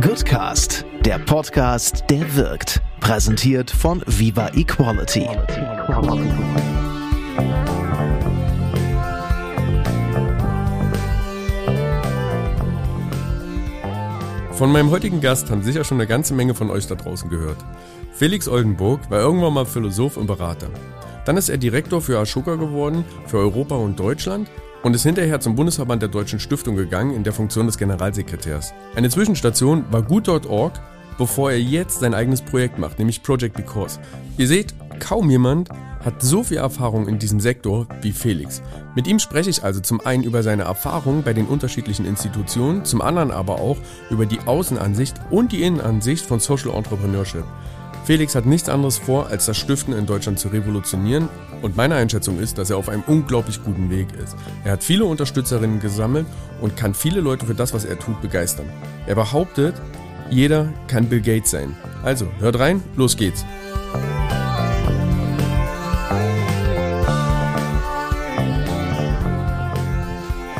Goodcast, der Podcast, der wirkt. Präsentiert von Viva Equality. Von meinem heutigen Gast haben sicher schon eine ganze Menge von euch da draußen gehört. Felix Oldenburg war irgendwann mal Philosoph und Berater. Dann ist er Direktor für Ashoka geworden, für Europa und Deutschland und ist hinterher zum Bundesverband der Deutschen Stiftung gegangen in der Funktion des Generalsekretärs. Eine Zwischenstation war gut.org, bevor er jetzt sein eigenes Projekt macht, nämlich Project Because. Ihr seht, kaum jemand hat so viel Erfahrung in diesem Sektor wie Felix. Mit ihm spreche ich also zum einen über seine Erfahrungen bei den unterschiedlichen Institutionen, zum anderen aber auch über die Außenansicht und die Innenansicht von Social Entrepreneurship. Felix hat nichts anderes vor, als das Stiften in Deutschland zu revolutionieren und meine Einschätzung ist, dass er auf einem unglaublich guten Weg ist. Er hat viele Unterstützerinnen gesammelt und kann viele Leute für das, was er tut, begeistern. Er behauptet, jeder kann Bill Gates sein. Also, hört rein, los geht's.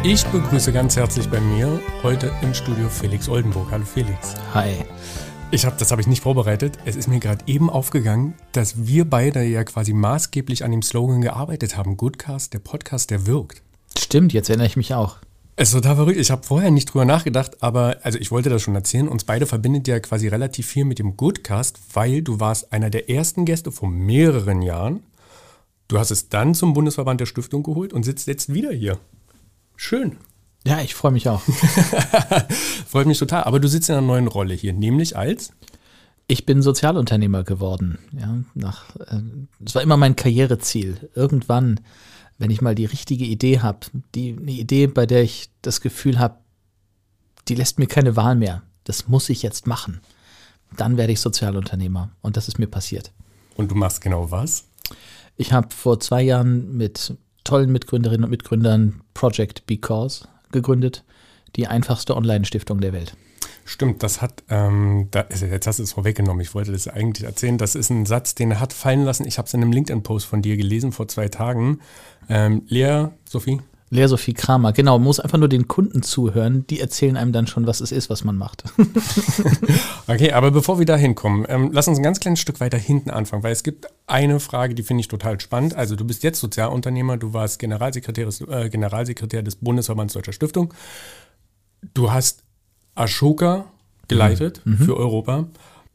Ich begrüße ganz herzlich bei mir heute im Studio Felix Oldenburg. Hallo Felix. Hi. Ich habe, das habe ich nicht vorbereitet. Es ist mir gerade eben aufgegangen, dass wir beide ja quasi maßgeblich an dem Slogan gearbeitet haben. Goodcast, der Podcast, der wirkt. Stimmt, jetzt erinnere ich mich auch. Es ist total verrückt. Ich habe vorher nicht drüber nachgedacht, aber also ich wollte das schon erzählen. Uns beide verbindet ja quasi relativ viel mit dem Goodcast, weil du warst einer der ersten Gäste vor mehreren Jahren. Du hast es dann zum Bundesverband der Stiftung geholt und sitzt jetzt wieder hier. Schön. Ja, ich freue mich auch. Freut mich total. Aber du sitzt in einer neuen Rolle hier, nämlich als? Ich bin Sozialunternehmer geworden. Ja, nach, äh, das war immer mein Karriereziel. Irgendwann, wenn ich mal die richtige Idee habe, die eine Idee, bei der ich das Gefühl habe, die lässt mir keine Wahl mehr. Das muss ich jetzt machen. Dann werde ich Sozialunternehmer. Und das ist mir passiert. Und du machst genau was? Ich habe vor zwei Jahren mit tollen Mitgründerinnen und Mitgründern Project Because gegründet, die einfachste Online-Stiftung der Welt. Stimmt, das hat, ähm, da, jetzt hast du es vorweggenommen, ich wollte das eigentlich erzählen. Das ist ein Satz, den er hat fallen lassen. Ich habe es in einem LinkedIn-Post von dir gelesen vor zwei Tagen. Ähm, Lea, Sophie? Lea Sophie Kramer, genau, man muss einfach nur den Kunden zuhören, die erzählen einem dann schon, was es ist, was man macht. okay, aber bevor wir da hinkommen, ähm, lass uns ein ganz kleines Stück weiter hinten anfangen, weil es gibt eine Frage, die finde ich total spannend. Also du bist jetzt Sozialunternehmer, du warst Generalsekretär, äh, Generalsekretär des Bundesverbands Deutscher Stiftung. Du hast Ashoka geleitet mhm. für Europa,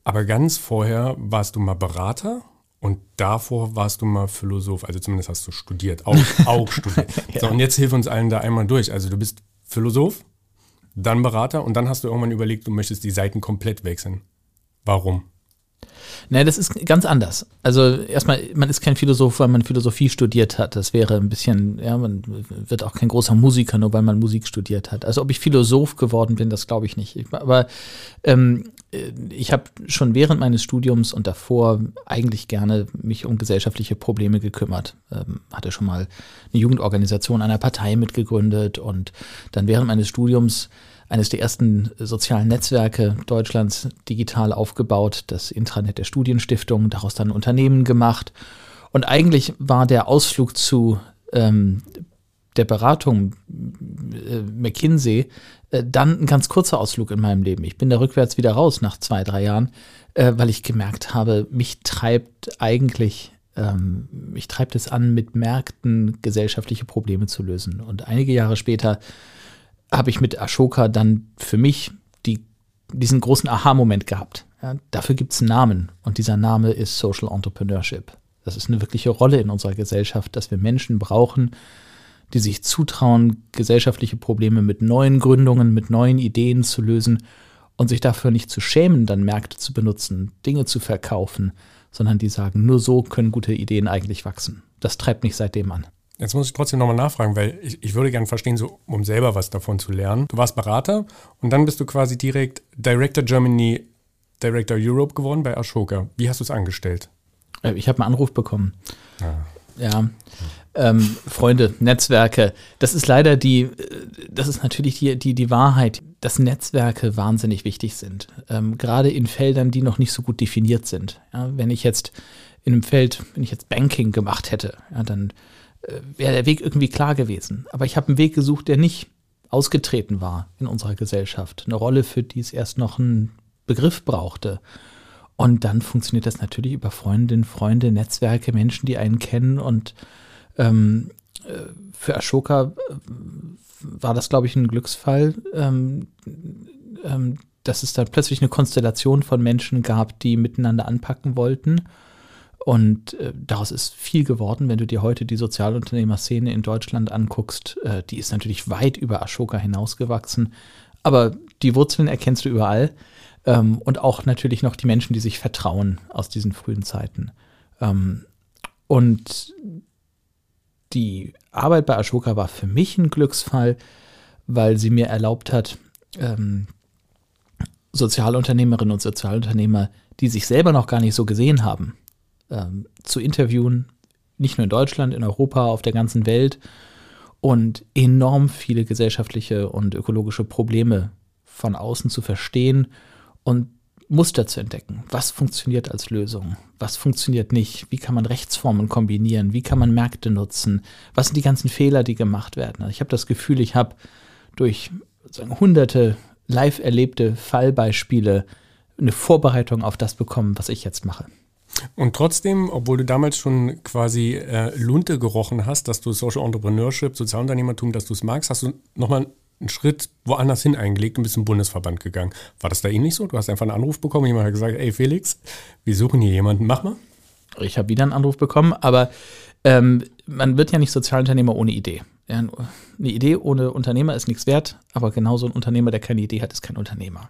aber ganz vorher warst du mal Berater und davor warst du mal Philosoph, also zumindest hast du studiert, auch, auch studiert. ja. So, und jetzt hilf uns allen da einmal durch. Also du bist Philosoph, dann Berater und dann hast du irgendwann überlegt, du möchtest die Seiten komplett wechseln. Warum? Nee, das ist ganz anders. Also erstmal, man ist kein Philosoph, weil man Philosophie studiert hat. Das wäre ein bisschen, ja, man wird auch kein großer Musiker, nur weil man Musik studiert hat. Also ob ich Philosoph geworden bin, das glaube ich nicht. Aber ähm, äh, ich habe schon während meines Studiums und davor eigentlich gerne mich um gesellschaftliche Probleme gekümmert. Ähm, hatte schon mal eine Jugendorganisation einer Partei mitgegründet und dann während meines Studiums eines der ersten sozialen Netzwerke Deutschlands digital aufgebaut, das Intranet der Studienstiftung, daraus dann Unternehmen gemacht. Und eigentlich war der Ausflug zu ähm, der Beratung äh, McKinsey äh, dann ein ganz kurzer Ausflug in meinem Leben. Ich bin da rückwärts wieder raus nach zwei, drei Jahren, äh, weil ich gemerkt habe, mich treibt eigentlich, ähm, mich treibt es an, mit Märkten gesellschaftliche Probleme zu lösen. Und einige Jahre später habe ich mit Ashoka dann für mich die, diesen großen Aha-Moment gehabt. Ja, dafür gibt es einen Namen und dieser Name ist Social Entrepreneurship. Das ist eine wirkliche Rolle in unserer Gesellschaft, dass wir Menschen brauchen, die sich zutrauen, gesellschaftliche Probleme mit neuen Gründungen, mit neuen Ideen zu lösen und sich dafür nicht zu schämen, dann Märkte zu benutzen, Dinge zu verkaufen, sondern die sagen, nur so können gute Ideen eigentlich wachsen. Das treibt mich seitdem an. Jetzt muss ich trotzdem nochmal nachfragen, weil ich, ich würde gerne verstehen, so, um selber was davon zu lernen. Du warst Berater und dann bist du quasi direkt Director Germany, Director Europe geworden bei Ashoka. Wie hast du es angestellt? Äh, ich habe einen Anruf bekommen. Ah. Ja. Ähm, Freunde, Netzwerke. Das ist leider die, äh, das ist natürlich die, die, die Wahrheit, dass Netzwerke wahnsinnig wichtig sind. Ähm, gerade in Feldern, die noch nicht so gut definiert sind. Ja, wenn ich jetzt in einem Feld, wenn ich jetzt Banking gemacht hätte, ja, dann wäre der Weg irgendwie klar gewesen. Aber ich habe einen Weg gesucht, der nicht ausgetreten war in unserer Gesellschaft. Eine Rolle, für die es erst noch einen Begriff brauchte. Und dann funktioniert das natürlich über Freundinnen, Freunde, Netzwerke, Menschen, die einen kennen. Und ähm, äh, für Ashoka äh, war das, glaube ich, ein Glücksfall, ähm, ähm, dass es da plötzlich eine Konstellation von Menschen gab, die miteinander anpacken wollten. Und äh, daraus ist viel geworden, wenn du dir heute die Sozialunternehmerszene in Deutschland anguckst. Äh, die ist natürlich weit über Ashoka hinausgewachsen. Aber die Wurzeln erkennst du überall. Ähm, und auch natürlich noch die Menschen, die sich vertrauen aus diesen frühen Zeiten. Ähm, und die Arbeit bei Ashoka war für mich ein Glücksfall, weil sie mir erlaubt hat, ähm, Sozialunternehmerinnen und Sozialunternehmer, die sich selber noch gar nicht so gesehen haben, ähm, zu interviewen, nicht nur in Deutschland, in Europa, auf der ganzen Welt und enorm viele gesellschaftliche und ökologische Probleme von außen zu verstehen und Muster zu entdecken. Was funktioniert als Lösung? Was funktioniert nicht? Wie kann man Rechtsformen kombinieren? Wie kann man Märkte nutzen? Was sind die ganzen Fehler, die gemacht werden? Also ich habe das Gefühl, ich habe durch hunderte live erlebte Fallbeispiele eine Vorbereitung auf das bekommen, was ich jetzt mache. Und trotzdem, obwohl du damals schon quasi äh, Lunte gerochen hast, dass du Social Entrepreneurship, Sozialunternehmertum, dass du es magst, hast du nochmal einen Schritt woanders hin eingelegt und bist zum Bundesverband gegangen. War das da ähnlich so? Du hast einfach einen Anruf bekommen, jemand hat gesagt, ey Felix, wir suchen hier jemanden, mach mal. Ich habe wieder einen Anruf bekommen, aber ähm, man wird ja nicht Sozialunternehmer ohne Idee. Ja, eine Idee ohne Unternehmer ist nichts wert, aber genauso ein Unternehmer, der keine Idee hat, ist kein Unternehmer.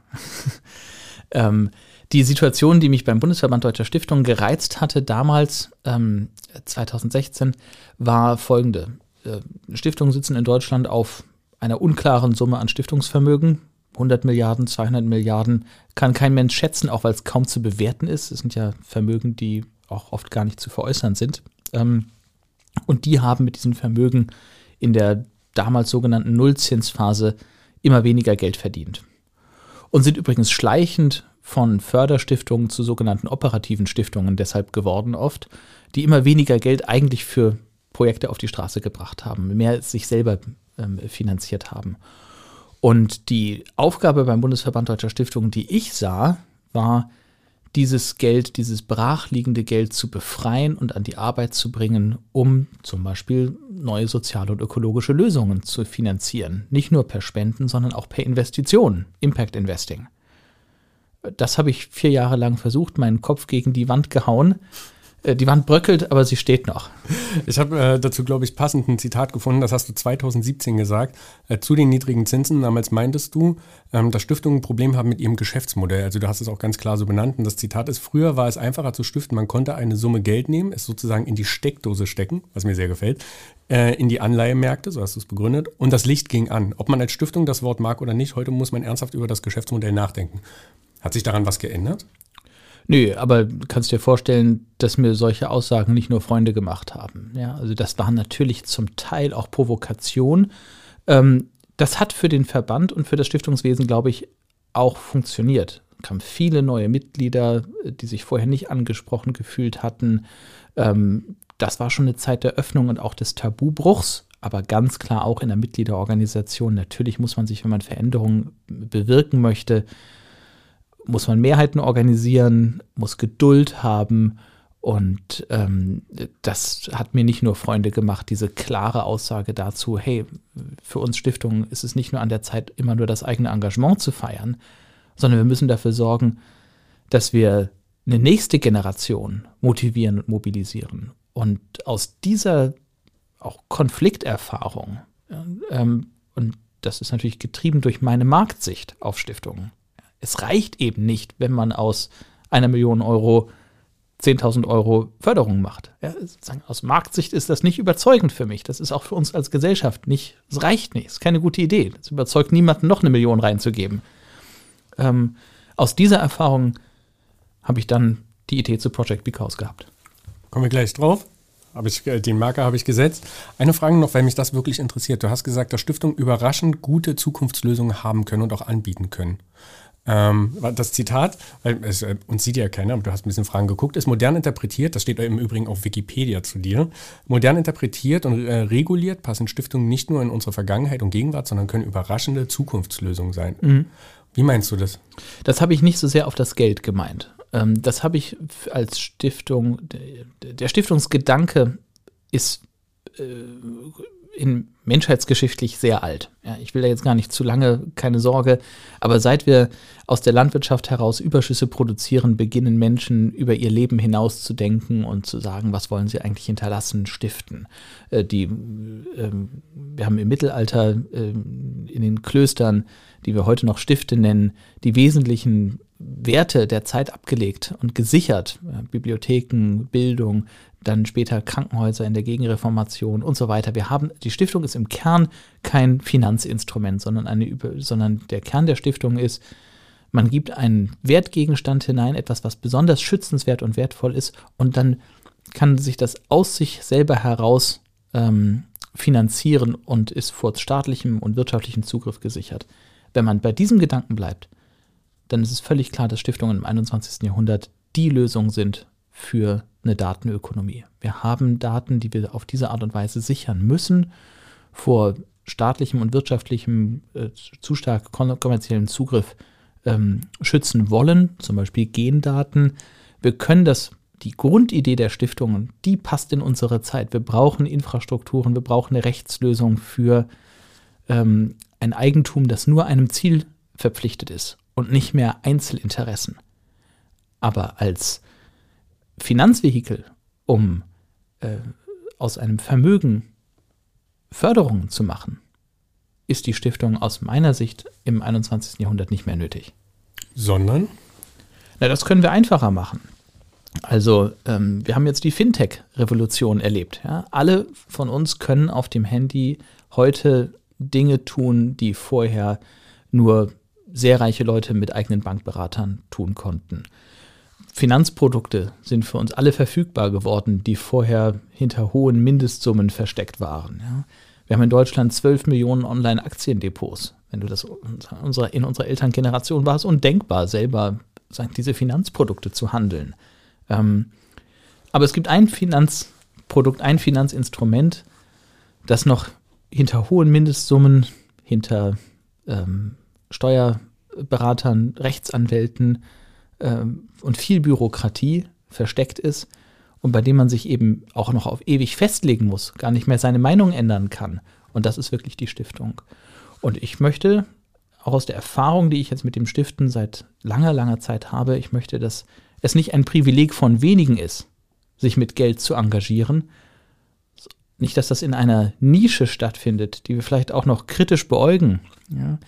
ähm, die Situation, die mich beim Bundesverband Deutscher Stiftungen gereizt hatte, damals, ähm, 2016, war folgende. Äh, Stiftungen sitzen in Deutschland auf einer unklaren Summe an Stiftungsvermögen. 100 Milliarden, 200 Milliarden kann kein Mensch schätzen, auch weil es kaum zu bewerten ist. Es sind ja Vermögen, die auch oft gar nicht zu veräußern sind. Ähm, und die haben mit diesen Vermögen in der damals sogenannten Nullzinsphase immer weniger Geld verdient. Und sind übrigens schleichend von Förderstiftungen zu sogenannten operativen Stiftungen deshalb geworden oft, die immer weniger Geld eigentlich für Projekte auf die Straße gebracht haben, mehr sich selber ähm, finanziert haben. Und die Aufgabe beim Bundesverband Deutscher Stiftungen, die ich sah, war, dieses Geld, dieses brachliegende Geld zu befreien und an die Arbeit zu bringen, um zum Beispiel neue soziale und ökologische Lösungen zu finanzieren. Nicht nur per Spenden, sondern auch per Investitionen, Impact Investing. Das habe ich vier Jahre lang versucht, meinen Kopf gegen die Wand gehauen äh, die Wand bröckelt, aber sie steht noch. Ich habe äh, dazu, glaube ich, passend ein Zitat gefunden, das hast du 2017 gesagt, äh, zu den niedrigen Zinsen. Damals meintest du, ähm, dass Stiftungen ein Problem haben mit ihrem Geschäftsmodell. Also du hast es auch ganz klar so benannt. Und das Zitat ist, früher war es einfacher zu stiften. Man konnte eine Summe Geld nehmen, es sozusagen in die Steckdose stecken, was mir sehr gefällt, äh, in die Anleihemärkte, so hast du es begründet, und das Licht ging an. Ob man als Stiftung das Wort mag oder nicht, heute muss man ernsthaft über das Geschäftsmodell nachdenken. Hat sich daran was geändert? Nö, aber du kannst dir vorstellen, dass mir solche Aussagen nicht nur Freunde gemacht haben. Ja, also das war natürlich zum Teil auch Provokation. Ähm, das hat für den Verband und für das Stiftungswesen, glaube ich, auch funktioniert. Es kamen viele neue Mitglieder, die sich vorher nicht angesprochen gefühlt hatten. Ähm, das war schon eine Zeit der Öffnung und auch des Tabubruchs, aber ganz klar auch in der Mitgliederorganisation. Natürlich muss man sich, wenn man Veränderungen bewirken möchte, muss man Mehrheiten organisieren, muss Geduld haben. Und ähm, das hat mir nicht nur Freunde gemacht, diese klare Aussage dazu, hey, für uns Stiftungen ist es nicht nur an der Zeit, immer nur das eigene Engagement zu feiern, sondern wir müssen dafür sorgen, dass wir eine nächste Generation motivieren und mobilisieren. Und aus dieser auch Konflikterfahrung, ähm, und das ist natürlich getrieben durch meine Marktsicht auf Stiftungen, es reicht eben nicht, wenn man aus einer Million Euro 10.000 Euro Förderung macht. Ja, aus Marktsicht ist das nicht überzeugend für mich. Das ist auch für uns als Gesellschaft nicht, es reicht nicht, es ist keine gute Idee. Es überzeugt niemanden, noch eine Million reinzugeben. Ähm, aus dieser Erfahrung habe ich dann die Idee zu Project Because gehabt. Kommen wir gleich drauf. Hab ich, äh, den Marker habe ich gesetzt. Eine Frage noch, weil mich das wirklich interessiert. Du hast gesagt, dass Stiftungen überraschend gute Zukunftslösungen haben können und auch anbieten können. Ähm, das Zitat, weil es, äh, uns sieht ja keiner, aber du hast ein bisschen Fragen geguckt, ist modern interpretiert, das steht im Übrigen auf Wikipedia zu dir, modern interpretiert und äh, reguliert passen Stiftungen nicht nur in unsere Vergangenheit und Gegenwart, sondern können überraschende Zukunftslösungen sein. Mhm. Wie meinst du das? Das habe ich nicht so sehr auf das Geld gemeint. Ähm, das habe ich als Stiftung, der Stiftungsgedanke ist äh, in menschheitsgeschichtlich sehr alt. Ja, ich will da jetzt gar nicht zu lange, keine Sorge, aber seit wir aus der Landwirtschaft heraus Überschüsse produzieren, beginnen Menschen über ihr Leben hinaus zu denken und zu sagen, was wollen sie eigentlich hinterlassen, stiften. Äh, die, äh, wir haben im Mittelalter äh, in den Klöstern, die wir heute noch Stifte nennen, die wesentlichen Werte der Zeit abgelegt und gesichert. Bibliotheken, Bildung, dann später Krankenhäuser in der Gegenreformation und so weiter. Wir haben, die Stiftung ist im Kern kein Finanzinstrument, sondern, eine, sondern der Kern der Stiftung ist, man gibt einen Wertgegenstand hinein, etwas, was besonders schützenswert und wertvoll ist, und dann kann sich das aus sich selber heraus ähm, finanzieren und ist vor staatlichem und wirtschaftlichem Zugriff gesichert. Wenn man bei diesem Gedanken bleibt, dann ist es völlig klar, dass Stiftungen im 21. Jahrhundert die Lösung sind für eine Datenökonomie. Wir haben Daten, die wir auf diese Art und Weise sichern müssen vor staatlichem und wirtschaftlichem äh, zu stark kommerziellen Zugriff ähm, schützen wollen, zum Beispiel Gendaten. Wir können das, die Grundidee der Stiftungen, die passt in unsere Zeit. Wir brauchen Infrastrukturen, wir brauchen eine Rechtslösung für ähm, ein Eigentum, das nur einem Ziel verpflichtet ist und nicht mehr Einzelinteressen. Aber als Finanzvehikel, um äh, aus einem Vermögen Förderungen zu machen, ist die Stiftung aus meiner Sicht im 21. Jahrhundert nicht mehr nötig. Sondern? Na, das können wir einfacher machen. Also, ähm, wir haben jetzt die Fintech-Revolution erlebt. Ja? Alle von uns können auf dem Handy heute Dinge tun, die vorher nur sehr reiche Leute mit eigenen Bankberatern tun konnten. Finanzprodukte sind für uns alle verfügbar geworden, die vorher hinter hohen Mindestsummen versteckt waren. Ja. Wir haben in Deutschland 12 Millionen Online-Aktiendepots. Wenn du das in unserer Elterngeneration war es undenkbar, selber diese Finanzprodukte zu handeln. Ähm, aber es gibt ein Finanzprodukt, ein Finanzinstrument, das noch hinter hohen Mindestsummen, hinter ähm, Steuerberatern, Rechtsanwälten, ähm, und viel Bürokratie versteckt ist und bei dem man sich eben auch noch auf ewig festlegen muss, gar nicht mehr seine Meinung ändern kann. Und das ist wirklich die Stiftung. Und ich möchte, auch aus der Erfahrung, die ich jetzt mit dem Stiften seit langer, langer Zeit habe, ich möchte, dass es nicht ein Privileg von wenigen ist, sich mit Geld zu engagieren. Nicht, dass das in einer Nische stattfindet, die wir vielleicht auch noch kritisch beäugen. Ja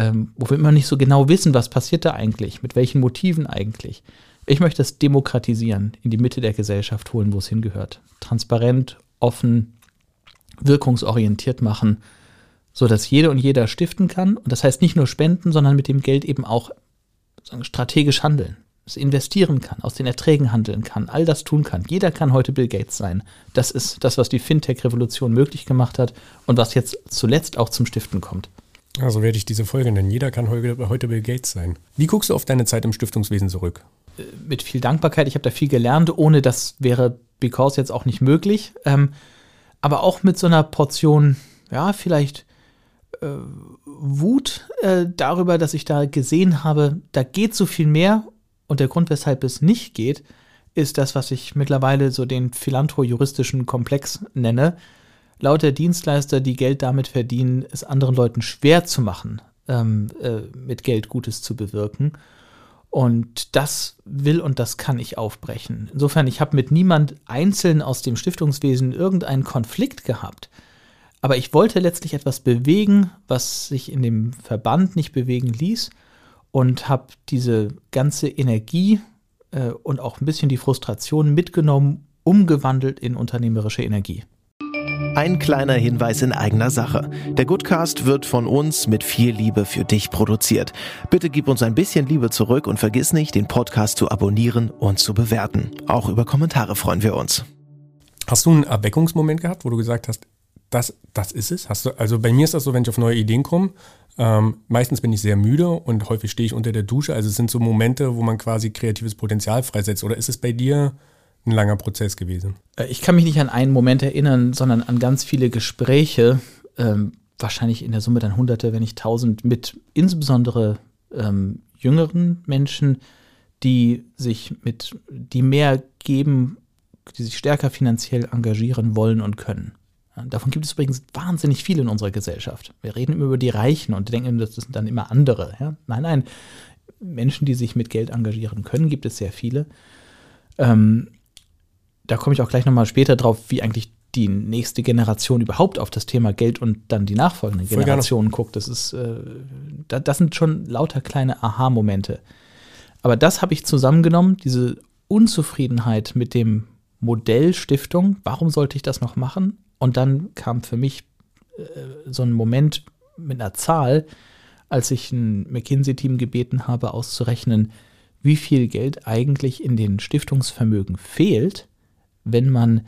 ähm, wo wir immer nicht so genau wissen, was passiert da eigentlich, mit welchen Motiven eigentlich. Ich möchte das demokratisieren, in die Mitte der Gesellschaft holen, wo es hingehört. Transparent, offen, wirkungsorientiert machen, sodass jede und jeder stiften kann. Und das heißt nicht nur spenden, sondern mit dem Geld eben auch strategisch handeln. Es investieren kann, aus den Erträgen handeln kann, all das tun kann. Jeder kann heute Bill Gates sein. Das ist das, was die Fintech-Revolution möglich gemacht hat und was jetzt zuletzt auch zum Stiften kommt. Also werde ich diese Folge nennen. Jeder kann heute Bill Gates sein. Wie guckst du auf deine Zeit im Stiftungswesen zurück? Äh, mit viel Dankbarkeit. Ich habe da viel gelernt. Ohne das wäre Because jetzt auch nicht möglich. Ähm, aber auch mit so einer Portion, ja, vielleicht äh, Wut äh, darüber, dass ich da gesehen habe, da geht so viel mehr. Und der Grund, weshalb es nicht geht, ist das, was ich mittlerweile so den philanthro-juristischen Komplex nenne lauter Dienstleister, die Geld damit verdienen, es anderen Leuten schwer zu machen, ähm, äh, mit Geld Gutes zu bewirken. Und das will und das kann ich aufbrechen. Insofern, ich habe mit niemand einzeln aus dem Stiftungswesen irgendeinen Konflikt gehabt. Aber ich wollte letztlich etwas bewegen, was sich in dem Verband nicht bewegen ließ und habe diese ganze Energie äh, und auch ein bisschen die Frustration mitgenommen, umgewandelt in unternehmerische Energie. Ein kleiner Hinweis in eigener Sache. Der Goodcast wird von uns mit viel Liebe für dich produziert. Bitte gib uns ein bisschen Liebe zurück und vergiss nicht, den Podcast zu abonnieren und zu bewerten. Auch über Kommentare freuen wir uns. Hast du einen Erweckungsmoment gehabt, wo du gesagt hast, das, das ist es? Hast du, also bei mir ist das so, wenn ich auf neue Ideen komme, ähm, meistens bin ich sehr müde und häufig stehe ich unter der Dusche. Also es sind so Momente, wo man quasi kreatives Potenzial freisetzt. Oder ist es bei dir ein langer Prozess gewesen? Äh, ich kann mich nicht an einen Moment erinnern, sondern an ganz viele Gespräche, ähm, wahrscheinlich in der Summe dann Hunderte, wenn nicht Tausend, mit insbesondere ähm, jüngeren Menschen, die sich mit, die mehr geben, die sich stärker finanziell engagieren wollen und können. Davon gibt es übrigens wahnsinnig viele in unserer Gesellschaft. Wir reden immer über die Reichen und denken, das sind dann immer andere. Ja? Nein, nein, Menschen, die sich mit Geld engagieren können, gibt es sehr viele. Ähm, da komme ich auch gleich nochmal später drauf, wie eigentlich die nächste Generation überhaupt auf das Thema Geld und dann die nachfolgenden Voll Generationen gerne. guckt. Das ist, äh, da, das sind schon lauter kleine Aha-Momente. Aber das habe ich zusammengenommen, diese Unzufriedenheit mit dem Modell Stiftung. Warum sollte ich das noch machen? Und dann kam für mich äh, so ein Moment mit einer Zahl, als ich ein McKinsey-Team gebeten habe, auszurechnen, wie viel Geld eigentlich in den Stiftungsvermögen fehlt, wenn man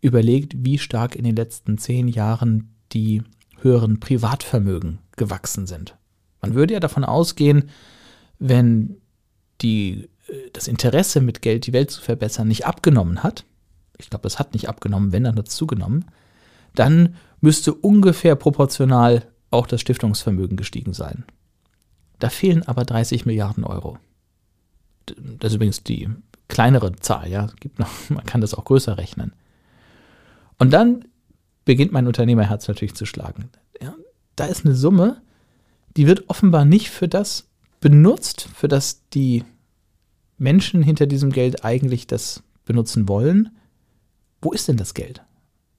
überlegt, wie stark in den letzten zehn Jahren die höheren Privatvermögen gewachsen sind. Man würde ja davon ausgehen, wenn die, äh, das Interesse mit Geld die Welt zu verbessern nicht abgenommen hat, ich glaube, es hat nicht abgenommen, wenn dann hat es zugenommen, dann müsste ungefähr proportional auch das Stiftungsvermögen gestiegen sein. Da fehlen aber 30 Milliarden Euro. Das ist übrigens die kleinere Zahl, ja. Gibt noch, man kann das auch größer rechnen. Und dann beginnt mein Unternehmerherz natürlich zu schlagen. Ja, da ist eine Summe, die wird offenbar nicht für das benutzt, für das die Menschen hinter diesem Geld eigentlich das benutzen wollen. Wo ist denn das Geld?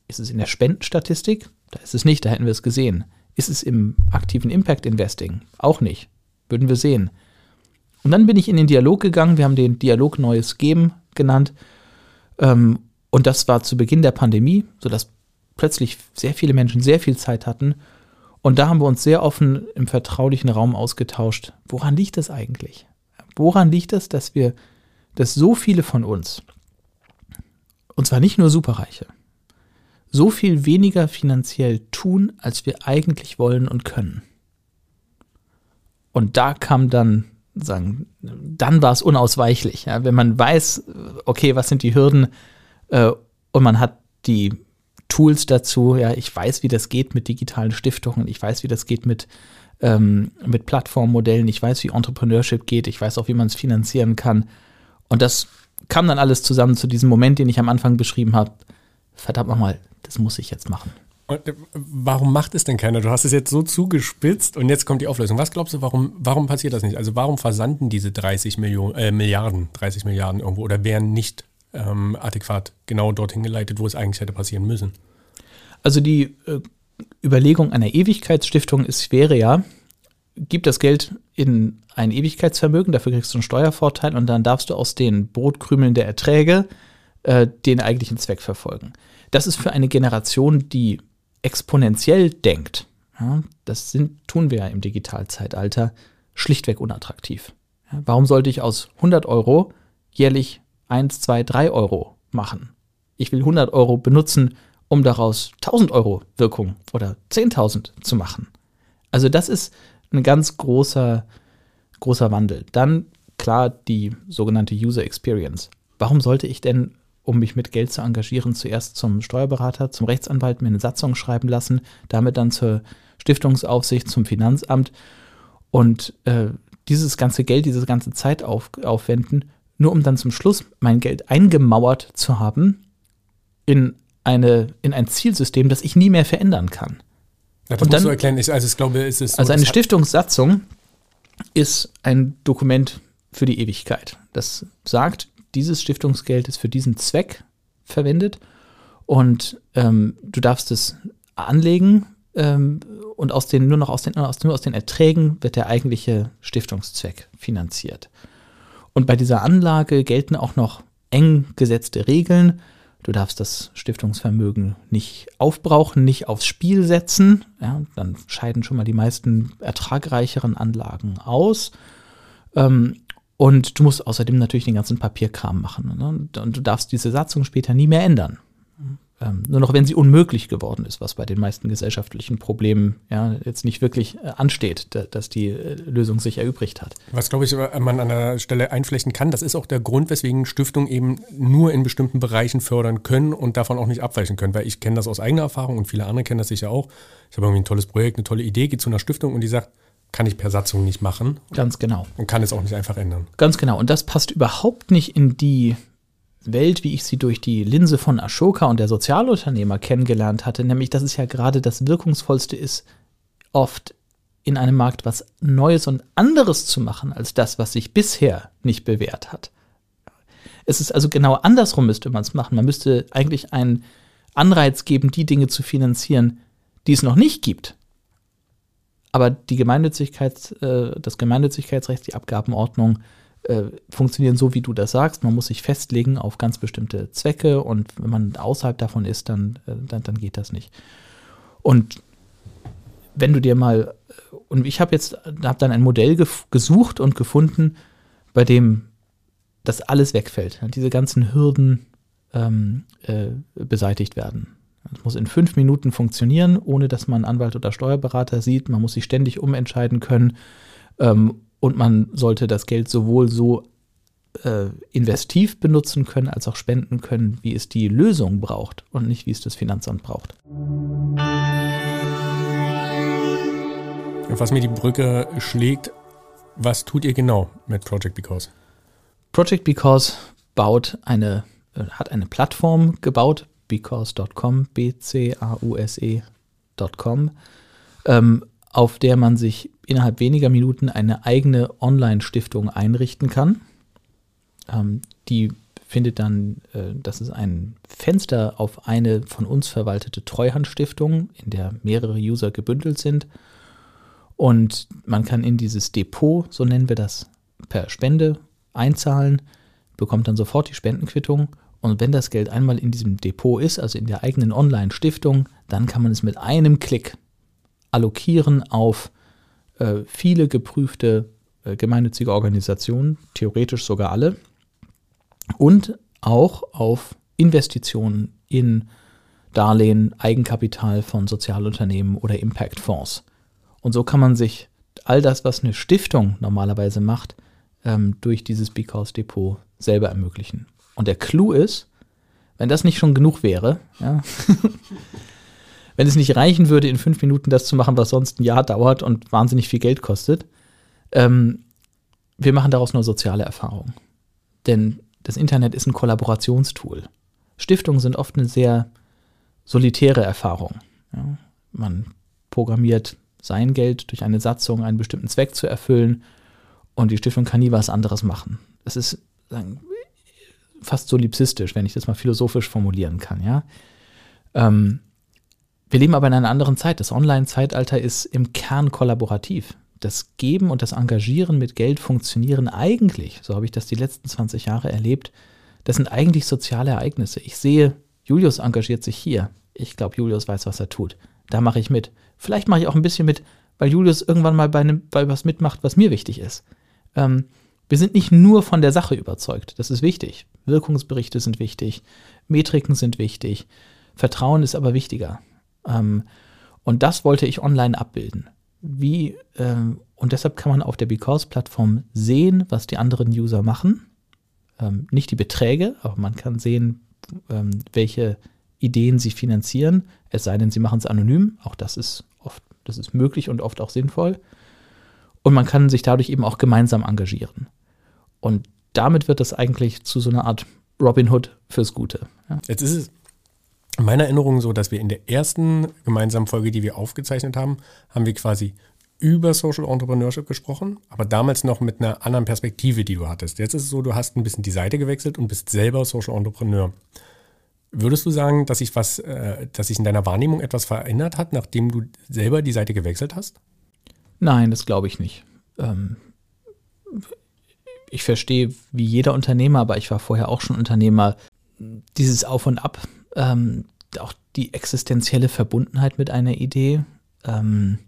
Ist es in der Spendenstatistik? Da ist es nicht, da hätten wir es gesehen. Ist es im aktiven Impact Investing? Auch nicht. Würden wir sehen. Und dann bin ich in den Dialog gegangen. Wir haben den Dialog Neues Geben genannt. Ähm, und das war zu Beginn der Pandemie, sodass plötzlich sehr viele Menschen sehr viel Zeit hatten. Und da haben wir uns sehr offen im vertraulichen Raum ausgetauscht. Woran liegt das eigentlich? Woran liegt es, dass wir, dass so viele von uns, und zwar nicht nur Superreiche, so viel weniger finanziell tun, als wir eigentlich wollen und können? Und da kam dann, sagen, dann war es unausweichlich. Ja, wenn man weiß, okay, was sind die Hürden, äh, und man hat die Tools dazu. Ja, ich weiß, wie das geht mit digitalen Stiftungen. Ich weiß, wie das geht mit, ähm, mit Plattformmodellen. Ich weiß, wie Entrepreneurship geht. Ich weiß auch, wie man es finanzieren kann. Und das kam dann alles zusammen zu diesem Moment, den ich am Anfang beschrieben habe. Verdammt nochmal, das muss ich jetzt machen. Und äh, warum macht es denn keiner? Du hast es jetzt so zugespitzt und jetzt kommt die Auflösung. Was glaubst du, warum, warum passiert das nicht? Also warum versanden diese 30 Millionen, äh, Milliarden, 30 Milliarden irgendwo oder werden nicht ähm, adäquat genau dorthin geleitet, wo es eigentlich hätte passieren müssen. Also die äh, Überlegung einer Ewigkeitsstiftung ist, wäre ja, gib das Geld in ein Ewigkeitsvermögen, dafür kriegst du einen Steuervorteil und dann darfst du aus den Brotkrümeln der Erträge äh, den eigentlichen Zweck verfolgen. Das ist für eine Generation, die exponentiell denkt, ja, das sind, tun wir ja im Digitalzeitalter, schlichtweg unattraktiv. Ja, warum sollte ich aus 100 Euro jährlich 1, 2, 3 Euro machen. Ich will 100 Euro benutzen, um daraus 1000 Euro Wirkung oder 10.000 zu machen. Also das ist ein ganz großer, großer Wandel. Dann klar die sogenannte User Experience. Warum sollte ich denn, um mich mit Geld zu engagieren, zuerst zum Steuerberater, zum Rechtsanwalt mir eine Satzung schreiben lassen, damit dann zur Stiftungsaufsicht, zum Finanzamt und äh, dieses ganze Geld, diese ganze Zeit auf, aufwenden nur um dann zum Schluss mein Geld eingemauert zu haben in, eine, in ein Zielsystem, das ich nie mehr verändern kann. Ja, das und dann, du erklären. Ich, also ich glaube, es ist so, Also eine Stiftungssatzung ist ein Dokument für die Ewigkeit. Das sagt, dieses Stiftungsgeld ist für diesen Zweck verwendet und ähm, du darfst es anlegen ähm, und aus den, nur noch aus den, aus, nur aus den Erträgen wird der eigentliche Stiftungszweck finanziert. Und bei dieser Anlage gelten auch noch eng gesetzte Regeln. Du darfst das Stiftungsvermögen nicht aufbrauchen, nicht aufs Spiel setzen. Ja, dann scheiden schon mal die meisten ertragreicheren Anlagen aus. Ähm, und du musst außerdem natürlich den ganzen Papierkram machen. Ne? Und du darfst diese Satzung später nie mehr ändern. Ähm, nur noch wenn sie unmöglich geworden ist, was bei den meisten gesellschaftlichen Problemen ja jetzt nicht wirklich äh, ansteht, da, dass die äh, Lösung sich erübrigt hat. Was, glaube ich, man an der Stelle einflechten kann, das ist auch der Grund, weswegen Stiftungen eben nur in bestimmten Bereichen fördern können und davon auch nicht abweichen können. Weil ich kenne das aus eigener Erfahrung und viele andere kennen das sicher auch. Ich habe irgendwie ein tolles Projekt, eine tolle Idee, gehe zu einer Stiftung und die sagt, kann ich per Satzung nicht machen. Ganz genau. Und kann es auch nicht einfach ändern. Ganz genau. Und das passt überhaupt nicht in die Welt, wie ich sie durch die Linse von Ashoka und der Sozialunternehmer kennengelernt hatte, nämlich dass es ja gerade das Wirkungsvollste ist, oft in einem Markt was Neues und anderes zu machen, als das, was sich bisher nicht bewährt hat. Es ist also genau andersrum, müsste man es machen. Man müsste eigentlich einen Anreiz geben, die Dinge zu finanzieren, die es noch nicht gibt. Aber die Gemeinnützigkeit, äh, das Gemeinnützigkeitsrecht, die Abgabenordnung, äh, funktionieren so, wie du das sagst. Man muss sich festlegen auf ganz bestimmte Zwecke und wenn man außerhalb davon ist, dann, äh, dann, dann geht das nicht. Und wenn du dir mal, und ich habe jetzt, habe dann ein Modell gesucht und gefunden, bei dem das alles wegfällt. Diese ganzen Hürden ähm, äh, beseitigt werden. Es muss in fünf Minuten funktionieren, ohne dass man Anwalt oder Steuerberater sieht. Man muss sich ständig umentscheiden können. Ähm, und man sollte das Geld sowohl so äh, investiv benutzen können, als auch spenden können, wie es die Lösung braucht und nicht, wie es das Finanzamt braucht. Was mir die Brücke schlägt, was tut ihr genau mit Project Because? Project Because baut eine, äh, hat eine Plattform gebaut, because.com, b-c-a-u-s-e.com, ähm, auf der man sich innerhalb weniger Minuten eine eigene Online-Stiftung einrichten kann. Ähm, die findet dann, äh, das ist ein Fenster auf eine von uns verwaltete Treuhandstiftung, in der mehrere User gebündelt sind. Und man kann in dieses Depot, so nennen wir das, per Spende einzahlen, bekommt dann sofort die Spendenquittung. Und wenn das Geld einmal in diesem Depot ist, also in der eigenen Online-Stiftung, dann kann man es mit einem Klick allokieren auf äh, viele geprüfte äh, gemeinnützige Organisationen, theoretisch sogar alle, und auch auf Investitionen in Darlehen, Eigenkapital von Sozialunternehmen oder Impact-Fonds. Und so kann man sich all das, was eine Stiftung normalerweise macht, ähm, durch dieses Because Depot selber ermöglichen. Und der Clou ist, wenn das nicht schon genug wäre, ja, wenn es nicht reichen würde, in fünf Minuten das zu machen, was sonst ein Jahr dauert und wahnsinnig viel Geld kostet, ähm, wir machen daraus nur soziale Erfahrungen. Denn das Internet ist ein Kollaborationstool. Stiftungen sind oft eine sehr solitäre Erfahrung. Ja, man programmiert sein Geld durch eine Satzung, einen bestimmten Zweck zu erfüllen und die Stiftung kann nie was anderes machen. Das ist fast solipsistisch, wenn ich das mal philosophisch formulieren kann. Ja? Ähm, wir leben aber in einer anderen Zeit. Das Online-Zeitalter ist im Kern kollaborativ. Das Geben und das Engagieren mit Geld funktionieren eigentlich, so habe ich das die letzten 20 Jahre erlebt, das sind eigentlich soziale Ereignisse. Ich sehe, Julius engagiert sich hier. Ich glaube, Julius weiß, was er tut. Da mache ich mit. Vielleicht mache ich auch ein bisschen mit, weil Julius irgendwann mal bei, einem, bei was mitmacht, was mir wichtig ist. Ähm, wir sind nicht nur von der Sache überzeugt. Das ist wichtig. Wirkungsberichte sind wichtig. Metriken sind wichtig. Vertrauen ist aber wichtiger. Ähm, und das wollte ich online abbilden. Wie, ähm, und deshalb kann man auf der Because-Plattform sehen, was die anderen User machen. Ähm, nicht die Beträge, aber man kann sehen, ähm, welche Ideen sie finanzieren, es sei denn, sie machen es anonym. Auch das ist oft, das ist möglich und oft auch sinnvoll. Und man kann sich dadurch eben auch gemeinsam engagieren. Und damit wird das eigentlich zu so einer Art Robin Hood fürs Gute. Ja. Jetzt ist es in meiner Erinnerung so, dass wir in der ersten gemeinsamen Folge, die wir aufgezeichnet haben, haben wir quasi über Social Entrepreneurship gesprochen, aber damals noch mit einer anderen Perspektive, die du hattest. Jetzt ist es so, du hast ein bisschen die Seite gewechselt und bist selber Social Entrepreneur. Würdest du sagen, dass sich was, äh, dass sich in deiner Wahrnehmung etwas verändert hat, nachdem du selber die Seite gewechselt hast? Nein, das glaube ich nicht. Ähm, ich verstehe wie jeder Unternehmer, aber ich war vorher auch schon Unternehmer, dieses Auf und Ab ähm, auch die existenzielle Verbundenheit mit einer Idee, ähm,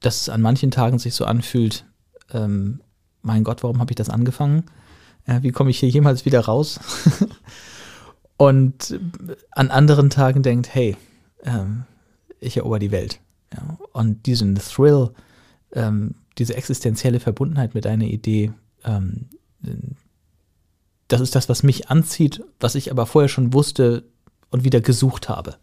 dass es an manchen Tagen sich so anfühlt, ähm, mein Gott, warum habe ich das angefangen? Äh, wie komme ich hier jemals wieder raus? und an anderen Tagen denkt, hey, ähm, ich erober die Welt. Ja? Und diesen Thrill, ähm, diese existenzielle Verbundenheit mit einer Idee, ähm, das ist das, was mich anzieht, was ich aber vorher schon wusste und wieder gesucht habe.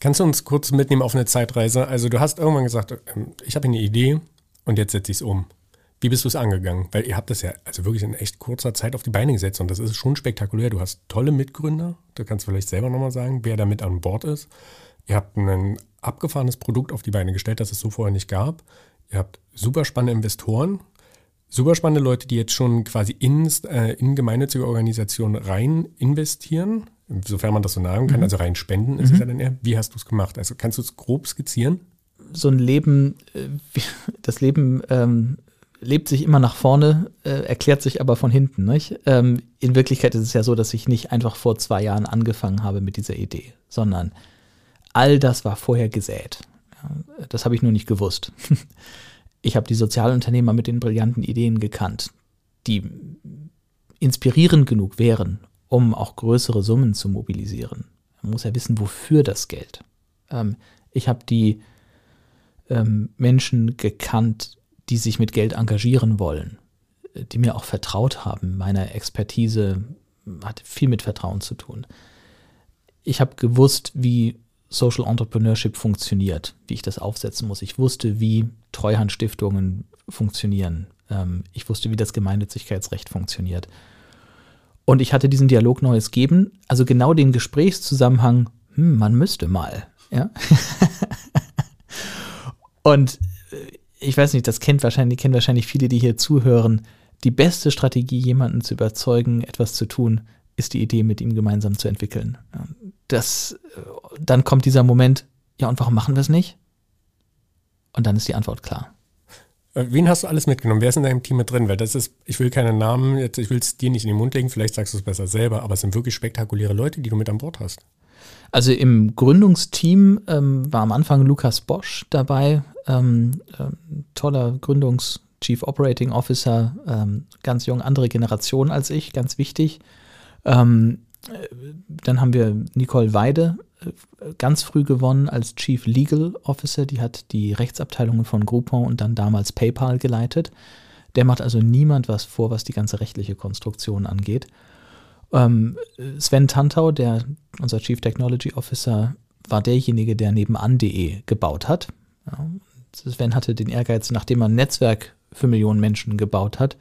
Kannst du uns kurz mitnehmen auf eine Zeitreise? Also du hast irgendwann gesagt, ähm, ich habe eine Idee und jetzt setze ich es um. Wie bist du es angegangen? Weil ihr habt das ja also wirklich in echt kurzer Zeit auf die Beine gesetzt und das ist schon spektakulär. Du hast tolle Mitgründer. Du kannst vielleicht selber nochmal sagen, wer da mit an Bord ist. Ihr habt ein abgefahrenes Produkt auf die Beine gestellt, das es so vorher nicht gab. Ihr habt super spannende Investoren, super spannende Leute, die jetzt schon quasi in, äh, in gemeinnützige Organisationen rein investieren, sofern man das so sagen kann, mhm. also rein spenden ist mhm. es ja dann eher. Wie hast du es gemacht? Also kannst du es grob skizzieren? So ein Leben, äh, das Leben ähm, lebt sich immer nach vorne, äh, erklärt sich aber von hinten. Ähm, in Wirklichkeit ist es ja so, dass ich nicht einfach vor zwei Jahren angefangen habe mit dieser Idee, sondern all das war vorher gesät. Das habe ich nur nicht gewusst. Ich habe die Sozialunternehmer mit den brillanten Ideen gekannt, die inspirierend genug wären, um auch größere Summen zu mobilisieren. Man muss ja wissen, wofür das Geld. Ähm, ich habe die ähm, Menschen gekannt, die sich mit Geld engagieren wollen, die mir auch vertraut haben. Meine Expertise hat viel mit Vertrauen zu tun. Ich habe gewusst, wie Social Entrepreneurship funktioniert, wie ich das aufsetzen muss. Ich wusste, wie Treuhandstiftungen funktionieren. Ähm, ich wusste, wie das Gemeinnützigkeitsrecht funktioniert. Und ich hatte diesen Dialog Neues geben, also genau den Gesprächszusammenhang, hm, man müsste mal. Ja? Und äh, ich weiß nicht, das kennt wahrscheinlich, kennen wahrscheinlich viele, die hier zuhören. Die beste Strategie, jemanden zu überzeugen, etwas zu tun, ist die Idee, mit ihm gemeinsam zu entwickeln. Das, äh, dann kommt dieser Moment, ja, und warum machen wir es nicht? Und dann ist die Antwort klar. Äh, wen hast du alles mitgenommen? Wer ist in deinem Team mit drin? Weil das ist, ich will keinen Namen, jetzt, ich will es dir nicht in den Mund legen, vielleicht sagst du es besser selber, aber es sind wirklich spektakuläre Leute, die du mit an Bord hast. Also im Gründungsteam ähm, war am Anfang Lukas Bosch dabei, ähm, ähm, toller Gründungs- Chief Operating Officer, ähm, ganz jung, andere Generation als ich, ganz wichtig. Ähm, äh, dann haben wir Nicole Weide äh, ganz früh gewonnen als Chief Legal Officer. Die hat die Rechtsabteilungen von Groupon und dann damals PayPal geleitet. Der macht also niemand was vor, was die ganze rechtliche Konstruktion angeht. Ähm, Sven Tantau, der unser Chief Technology Officer, war derjenige, der nebenan.de gebaut hat. Ja, Sven hatte den Ehrgeiz, nachdem man ein Netzwerk für Millionen Menschen gebaut hat,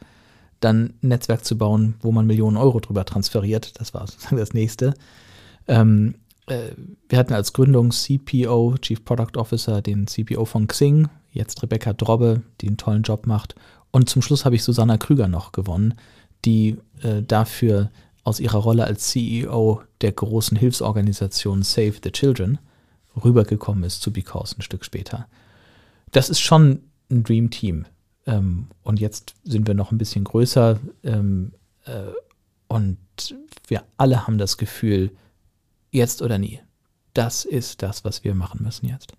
dann ein Netzwerk zu bauen, wo man Millionen Euro drüber transferiert. Das war sozusagen das nächste. Ähm, äh, wir hatten als Gründung CPO, Chief Product Officer, den CPO von Xing, jetzt Rebecca Drobbe, die einen tollen Job macht. Und zum Schluss habe ich Susanna Krüger noch gewonnen, die äh, dafür aus ihrer Rolle als CEO der großen Hilfsorganisation Save the Children rübergekommen ist zu Because ein Stück später. Das ist schon ein Dream Team. Ähm, und jetzt sind wir noch ein bisschen größer ähm, äh, und wir alle haben das Gefühl, jetzt oder nie. Das ist das, was wir machen müssen jetzt.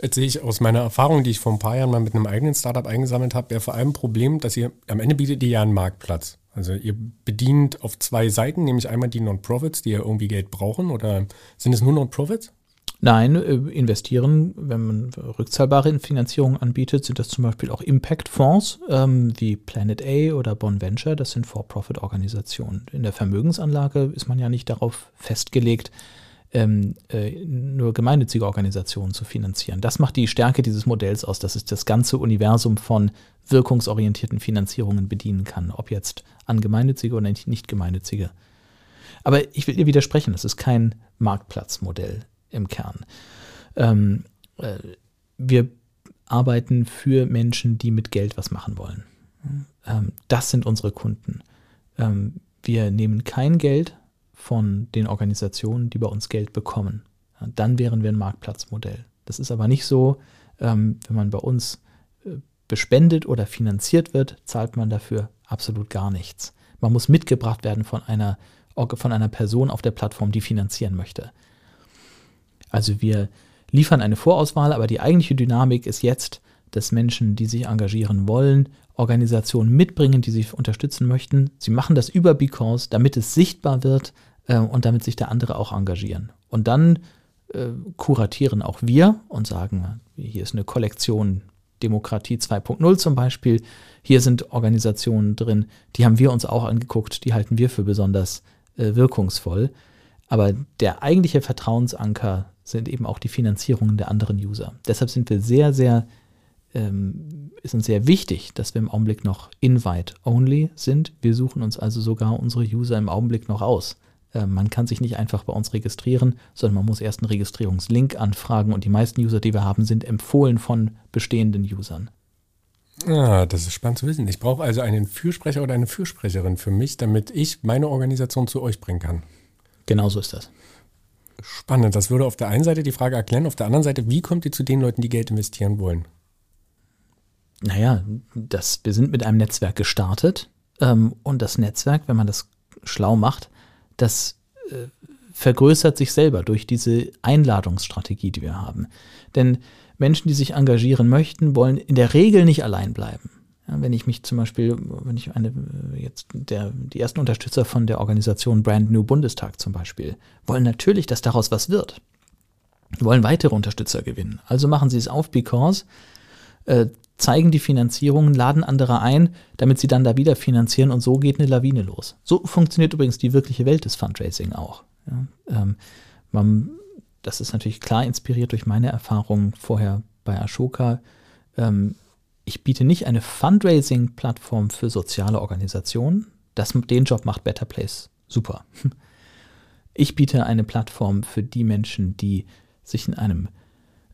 Jetzt sehe ich aus meiner Erfahrung, die ich vor ein paar Jahren mal mit einem eigenen Startup eingesammelt habe, wäre vor allem ein Problem, dass ihr am Ende bietet ihr ja einen Marktplatz. Also ihr bedient auf zwei Seiten, nämlich einmal die Non-Profits, die ja irgendwie Geld brauchen, oder sind es nur Non-Profits? Nein, äh, investieren, wenn man rückzahlbare Finanzierung anbietet, sind das zum Beispiel auch Impact-Fonds ähm, wie Planet A oder Bon Venture. Das sind For-Profit-Organisationen. In der Vermögensanlage ist man ja nicht darauf festgelegt, ähm, äh, nur gemeinnützige Organisationen zu finanzieren. Das macht die Stärke dieses Modells aus, dass es das ganze Universum von wirkungsorientierten Finanzierungen bedienen kann, ob jetzt an gemeinnützige oder nicht gemeinnützige. Aber ich will dir widersprechen, das ist kein Marktplatzmodell im Kern. Ähm, äh, wir arbeiten für Menschen, die mit Geld was machen wollen. Ähm, das sind unsere Kunden. Ähm, wir nehmen kein Geld von den Organisationen, die bei uns Geld bekommen. Ja, dann wären wir ein Marktplatzmodell. Das ist aber nicht so, ähm, wenn man bei uns äh, bespendet oder finanziert wird, zahlt man dafür absolut gar nichts. Man muss mitgebracht werden von einer, von einer Person auf der Plattform, die finanzieren möchte. Also wir liefern eine Vorauswahl, aber die eigentliche Dynamik ist jetzt, dass Menschen, die sich engagieren wollen, Organisationen mitbringen, die sie unterstützen möchten. Sie machen das über Because, damit es sichtbar wird, äh, und damit sich der andere auch engagieren. Und dann äh, kuratieren auch wir und sagen, hier ist eine Kollektion Demokratie 2.0 zum Beispiel. Hier sind Organisationen drin, die haben wir uns auch angeguckt, die halten wir für besonders äh, wirkungsvoll. Aber der eigentliche Vertrauensanker sind eben auch die Finanzierungen der anderen User. Deshalb sind wir sehr, sehr, ähm, ist uns sehr wichtig, dass wir im Augenblick noch Invite-only sind. Wir suchen uns also sogar unsere User im Augenblick noch aus. Äh, man kann sich nicht einfach bei uns registrieren, sondern man muss erst einen Registrierungslink anfragen und die meisten User, die wir haben, sind empfohlen von bestehenden Usern. Ah, das ist spannend zu wissen. Ich brauche also einen Fürsprecher oder eine Fürsprecherin für mich, damit ich meine Organisation zu euch bringen kann. Genau so ist das. Spannend. Das würde auf der einen Seite die Frage erklären, auf der anderen Seite, wie kommt ihr zu den Leuten, die Geld investieren wollen? Naja, das, wir sind mit einem Netzwerk gestartet ähm, und das Netzwerk, wenn man das schlau macht, das äh, vergrößert sich selber durch diese Einladungsstrategie, die wir haben. Denn Menschen, die sich engagieren möchten, wollen in der Regel nicht allein bleiben. Ja, wenn ich mich zum Beispiel, wenn ich eine, jetzt der, die ersten Unterstützer von der Organisation Brand New Bundestag zum Beispiel, wollen natürlich, dass daraus was wird. Wollen weitere Unterstützer gewinnen. Also machen sie es auf, because, äh, zeigen die Finanzierungen, laden andere ein, damit sie dann da wieder finanzieren und so geht eine Lawine los. So funktioniert übrigens die wirkliche Welt des Fundraising auch. Ja, ähm, man, das ist natürlich klar inspiriert durch meine Erfahrungen vorher bei Ashoka. Ähm, ich biete nicht eine Fundraising-Plattform für soziale Organisationen. Das, den Job macht Better Place super. Ich biete eine Plattform für die Menschen, die sich in einem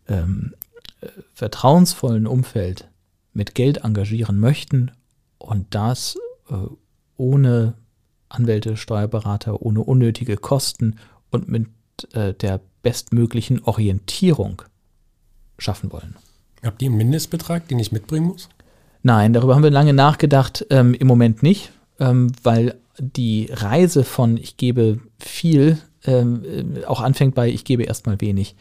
ähm, äh, vertrauensvollen Umfeld mit Geld engagieren möchten und das äh, ohne Anwälte, Steuerberater, ohne unnötige Kosten und mit äh, der bestmöglichen Orientierung schaffen wollen. Habt ihr einen Mindestbetrag, den ich mitbringen muss? Nein, darüber haben wir lange nachgedacht. Ähm, Im Moment nicht, ähm, weil die Reise von ich gebe viel ähm, äh, auch anfängt bei ich gebe erstmal wenig.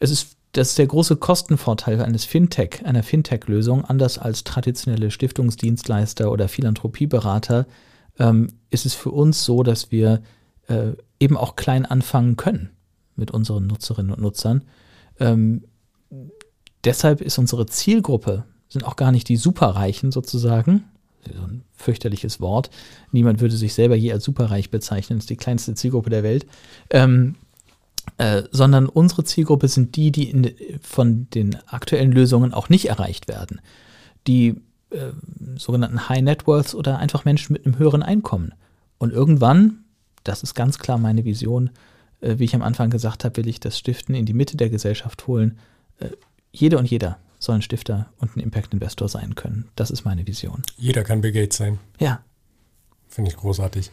Es ist das ist der große Kostenvorteil eines Fintech, einer Fintech-Lösung, anders als traditionelle Stiftungsdienstleister oder Philanthropieberater, ähm, ist es für uns so, dass wir äh, eben auch klein anfangen können mit unseren Nutzerinnen und Nutzern. Ähm, deshalb ist unsere Zielgruppe, sind auch gar nicht die Superreichen sozusagen, so ein fürchterliches Wort. Niemand würde sich selber je als superreich bezeichnen, das ist die kleinste Zielgruppe der Welt. Ähm, äh, sondern unsere Zielgruppe sind die, die in, von den aktuellen Lösungen auch nicht erreicht werden. Die äh, sogenannten High Net Worths oder einfach Menschen mit einem höheren Einkommen. Und irgendwann, das ist ganz klar meine Vision, äh, wie ich am Anfang gesagt habe, will ich das Stiften in die Mitte der Gesellschaft holen. Jede und jeder soll ein Stifter und ein Impact-Investor sein können. Das ist meine Vision. Jeder kann Bill Gates sein. Ja, Finde ich großartig.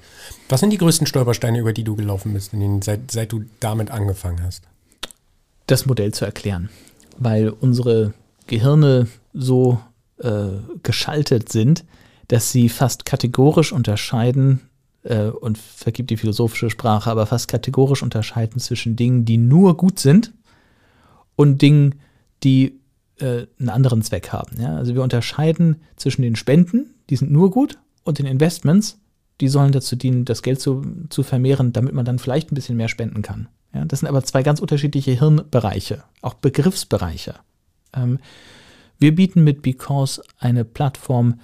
Was sind die größten Stolpersteine, über die du gelaufen bist, den, seit, seit du damit angefangen hast? Das Modell zu erklären. Weil unsere Gehirne so äh, geschaltet sind, dass sie fast kategorisch unterscheiden, äh, und vergibt die philosophische Sprache, aber fast kategorisch unterscheiden zwischen Dingen, die nur gut sind und Dingen, die äh, einen anderen Zweck haben. Ja? Also wir unterscheiden zwischen den Spenden, die sind nur gut, und den Investments, die sollen dazu dienen, das Geld zu, zu vermehren, damit man dann vielleicht ein bisschen mehr spenden kann. Ja, das sind aber zwei ganz unterschiedliche Hirnbereiche, auch Begriffsbereiche. Ähm, wir bieten mit Because eine Plattform,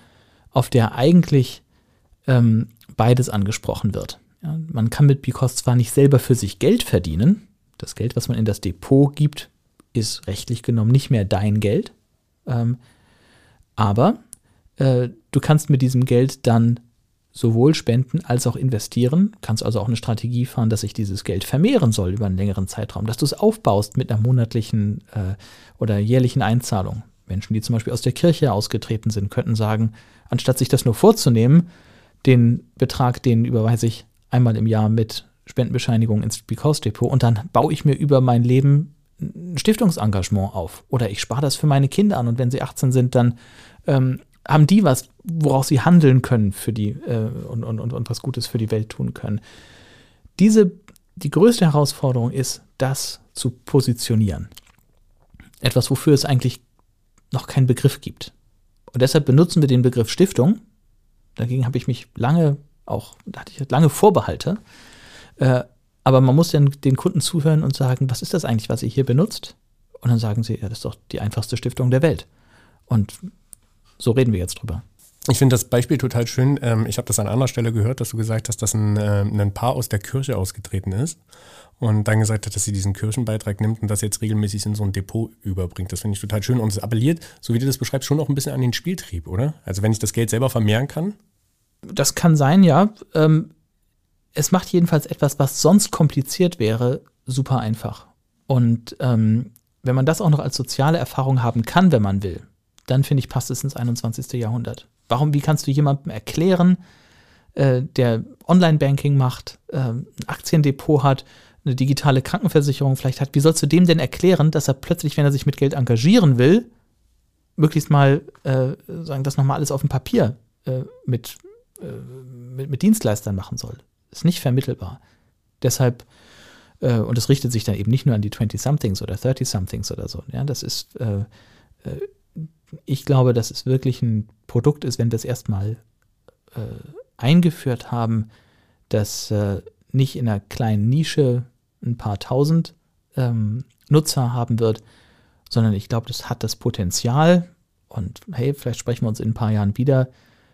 auf der eigentlich ähm, beides angesprochen wird. Ja, man kann mit Because zwar nicht selber für sich Geld verdienen, das Geld, was man in das Depot gibt, ist rechtlich genommen nicht mehr dein Geld, ähm, aber äh, du kannst mit diesem Geld dann sowohl spenden als auch investieren. Kannst also auch eine Strategie fahren, dass sich dieses Geld vermehren soll über einen längeren Zeitraum, dass du es aufbaust mit einer monatlichen äh, oder jährlichen Einzahlung. Menschen, die zum Beispiel aus der Kirche ausgetreten sind, könnten sagen, anstatt sich das nur vorzunehmen, den Betrag, den überweise ich einmal im Jahr mit Spendenbescheinigung ins Because Depot und dann baue ich mir über mein Leben ein Stiftungsengagement auf. Oder ich spare das für meine Kinder an und wenn sie 18 sind, dann ähm, haben die was, woraus sie handeln können für die äh, und, und, und, und was Gutes für die Welt tun können. Diese, die größte Herausforderung ist, das zu positionieren. Etwas, wofür es eigentlich noch keinen Begriff gibt. Und deshalb benutzen wir den Begriff Stiftung. Dagegen habe ich mich lange auch, da hatte ich lange Vorbehalte. Äh, Aber man muss dann den Kunden zuhören und sagen, was ist das eigentlich, was ihr hier benutzt? Und dann sagen sie, ja, das ist doch die einfachste Stiftung der Welt. Und so reden wir jetzt drüber. Ich finde das Beispiel total schön. Ähm, ich habe das an anderer Stelle gehört, dass du gesagt hast, dass ein, äh, ein Paar aus der Kirche ausgetreten ist und dann gesagt hat, dass sie diesen Kirchenbeitrag nimmt und das jetzt regelmäßig in so ein Depot überbringt. Das finde ich total schön und es appelliert, so wie du das beschreibst, schon auch ein bisschen an den Spieltrieb, oder? Also wenn ich das Geld selber vermehren kann. Das kann sein, ja. Es macht jedenfalls etwas, was sonst kompliziert wäre, super einfach. Und ähm, wenn man das auch noch als soziale Erfahrung haben kann, wenn man will, dann finde ich, passt es ins 21. Jahrhundert. Warum, wie kannst du jemandem erklären, äh, der Online-Banking macht, äh, ein Aktiendepot hat, eine digitale Krankenversicherung vielleicht hat, wie sollst du dem denn erklären, dass er plötzlich, wenn er sich mit Geld engagieren will, möglichst mal äh, sagen, das nochmal alles auf dem Papier äh, mit, äh, mit, mit, Dienstleistern machen soll? Ist nicht vermittelbar. Deshalb, äh, und es richtet sich dann eben nicht nur an die 20-somethings oder 30-somethings oder so. Ja, das ist, äh, äh, ich glaube, dass es wirklich ein Produkt ist, wenn wir es erstmal eingeführt haben, dass nicht in einer kleinen Nische ein paar tausend ähm, Nutzer haben wird, sondern ich glaube, das hat das Potenzial, und hey, vielleicht sprechen wir uns in ein paar Jahren wieder,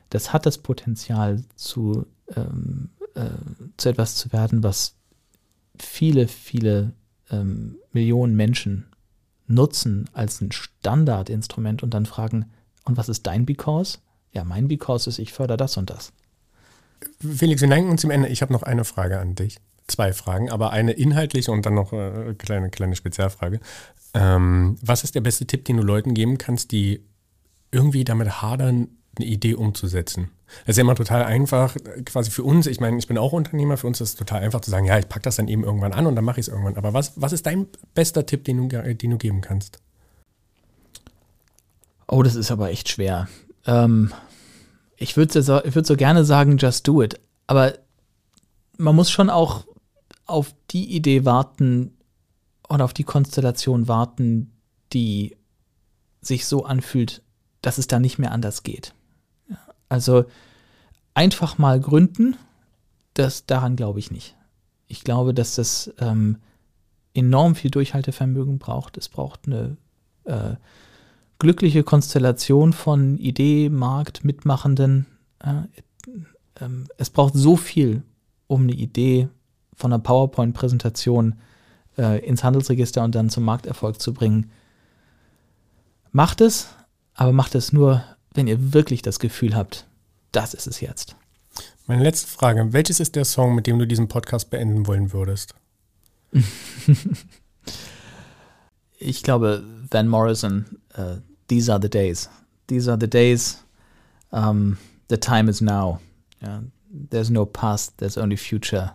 das hat das Potenzial zu, ähm, äh, zu etwas zu werden, was viele, viele ähm, Millionen Menschen nutzen als ein Standardinstrument und dann fragen, und was ist dein Because? Ja, mein Because ist, ich fördere das und das. Felix, wir neigen uns zum Ende. Ich habe noch eine Frage an dich. Zwei Fragen, aber eine inhaltliche und dann noch eine äh, kleine, kleine Spezialfrage. Ähm, was ist der beste Tipp, den du Leuten geben kannst, die irgendwie damit hadern, eine Idee umzusetzen? Das ist ja immer total einfach, quasi für uns, ich meine, ich bin auch Unternehmer, für uns ist es total einfach zu sagen, ja, ich packe das dann eben irgendwann an und dann mache ich es irgendwann. Aber was, was ist dein bester Tipp, den du, den du geben kannst? Oh, das ist aber echt schwer. Ähm, ich würde so, würd so gerne sagen, just do it. Aber man muss schon auch auf die Idee warten und auf die Konstellation warten, die sich so anfühlt, dass es da nicht mehr anders geht. Also einfach mal gründen, das daran glaube ich nicht. Ich glaube, dass das ähm, enorm viel Durchhaltevermögen braucht. Es braucht eine äh, glückliche Konstellation von Idee, Markt, Mitmachenden. Äh, äh, es braucht so viel, um eine Idee von einer PowerPoint-Präsentation äh, ins Handelsregister und dann zum Markterfolg zu bringen. Macht es, aber macht es nur, wenn ihr wirklich das Gefühl habt, das ist es jetzt. Meine letzte Frage: Welches ist der Song, mit dem du diesen Podcast beenden wollen würdest? ich glaube, Van Morrison, uh, These are the days. These are the days. Um, the time is now. Yeah. There's no past, there's only future.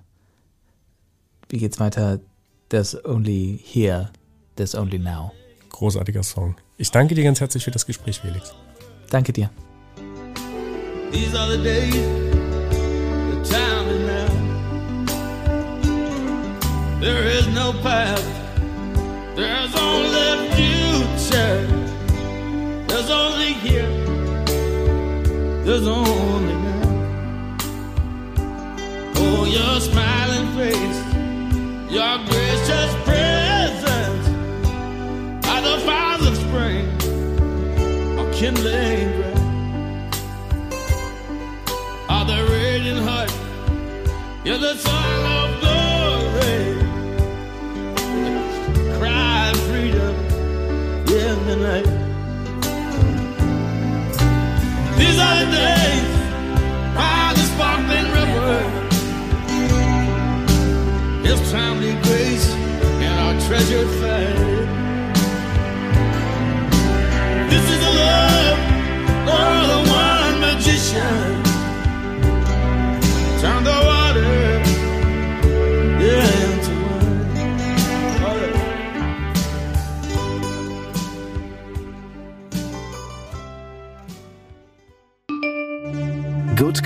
Wie geht's weiter? There's only here, there's only now. Großartiger Song. Ich danke dir ganz herzlich für das Gespräch, Felix. Danke dir. These are the days, the time is now. There is no there's only future. There's only here, there's only now. Oh, your smiling face your gracious kindling ground. Are the radiant heart, you're the song of glory, cry freedom in the night. These are the days by the sparkling river. His timely grace and our treasured faith.